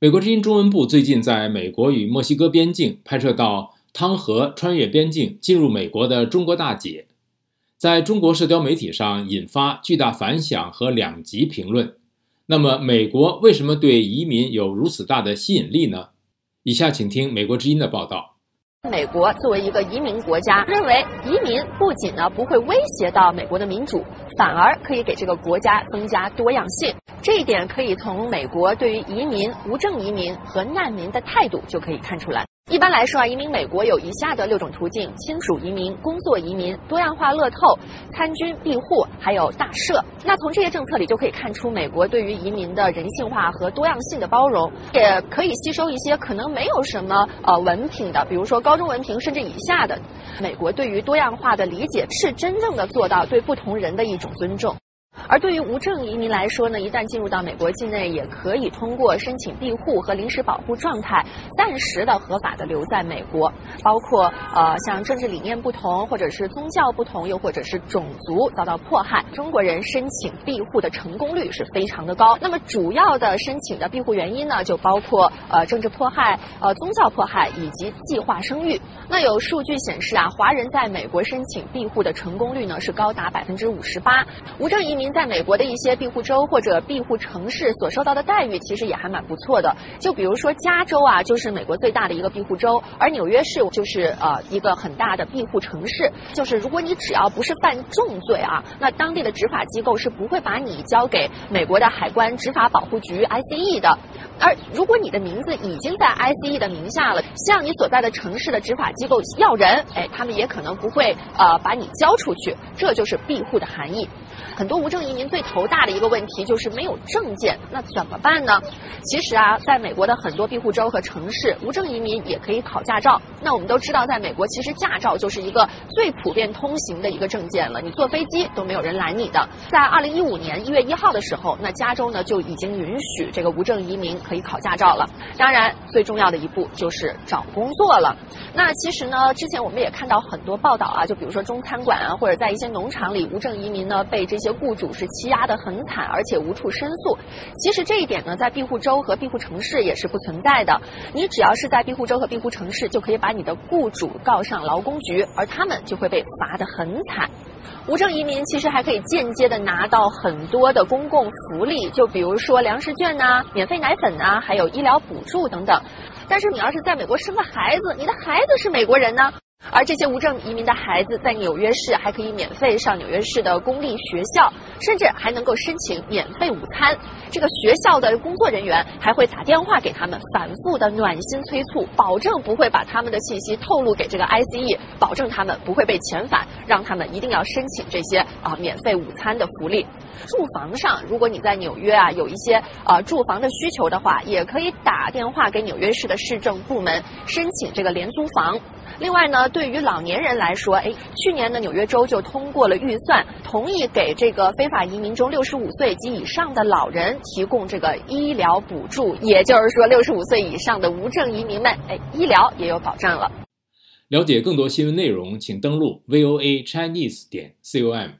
美国之音中文部最近在美国与墨西哥边境拍摄到汤和穿越边境进入美国的中国大姐，在中国社交媒体上引发巨大反响和两极评论。那么，美国为什么对移民有如此大的吸引力呢？以下请听美国之音的报道。美国作为一个移民国家，认为移民不仅呢不会威胁到美国的民主，反而可以给这个国家增加多样性。这一点可以从美国对于移民、无证移民和难民的态度就可以看出来。一般来说啊，移民美国有以下的六种途径：亲属移民、工作移民、多样化乐透、参军庇护，还有大赦。那从这些政策里就可以看出，美国对于移民的人性化和多样性的包容，也可以吸收一些可能没有什么呃文凭的，比如说高中文凭甚至以下的。美国对于多样化的理解，是真正的做到对不同人的一种尊重。而对于无证移民来说呢，一旦进入到美国境内，也可以通过申请庇护和临时保护状态，暂时的合法的留在美国。包括呃，像政治理念不同，或者是宗教不同，又或者是种族遭到迫害，中国人申请庇护的成功率是非常的高。那么主要的申请的庇护原因呢，就包括呃政治迫害、呃宗教迫害以及计划生育。那有数据显示啊，华人在美国申请庇护的成功率呢是高达百分之五十八。无证移民在美国的一些庇护州或者庇护城市所受到的待遇，其实也还蛮不错的。就比如说加州啊，就是美国最大的一个庇护州，而纽约市就是呃一个很大的庇护城市。就是如果你只要不是犯重罪啊，那当地的执法机构是不会把你交给美国的海关执法保护局 ICE 的。而如果你的名字已经在 ICE 的名下了，向你所在的城市的执法机构要人，哎，他们也可能不会呃把你交出去。这就是庇护的含义。很多无证移民最头大的一个问题就是没有证件，那怎么办呢？其实啊，在美国的很多庇护州和城市，无证移民也可以考驾照。那我们都知道，在美国其实驾照就是一个最普遍通行的一个证件了，你坐飞机都没有人拦你的。在二零一五年一月一号的时候，那加州呢就已经允许这个无证移民可以考驾照了。当然，最重要的一步就是找工作了。那其实呢，之前我们也看到很多报道啊，就比如说中餐馆啊，或者在一些农场里，无证移民呢被这些雇主是欺压的很惨，而且无处申诉。其实这一点呢，在庇护州和庇护城市也是不存在的。你只要是在庇护州和庇护城市，就可以把你的雇主告上劳工局，而他们就会被罚得很惨。无证移民其实还可以间接的拿到很多的公共福利，就比如说粮食券呐、免费奶粉呐，还有医疗补助等等。但是你要是在美国生个孩子，你的孩子是美国人呢？而这些无证移民的孩子在纽约市还可以免费上纽约市的公立学校，甚至还能够申请免费午餐。这个学校的工作人员还会打电话给他们，反复的暖心催促，保证不会把他们的信息透露给这个 ICE，保证他们不会被遣返，让他们一定要申请这些啊免费午餐的福利。住房上，如果你在纽约啊有一些啊住房的需求的话，也可以打电话给纽约市的市政部门申请这个廉租房。另外呢，对于老年人来说，哎，去年呢，纽约州就通过了预算，同意给这个非法移民中六十五岁及以上的老人提供这个医疗补助，也就是说，六十五岁以上的无证移民们，哎，医疗也有保障了。了解更多新闻内容，请登录 voa chinese 点 com。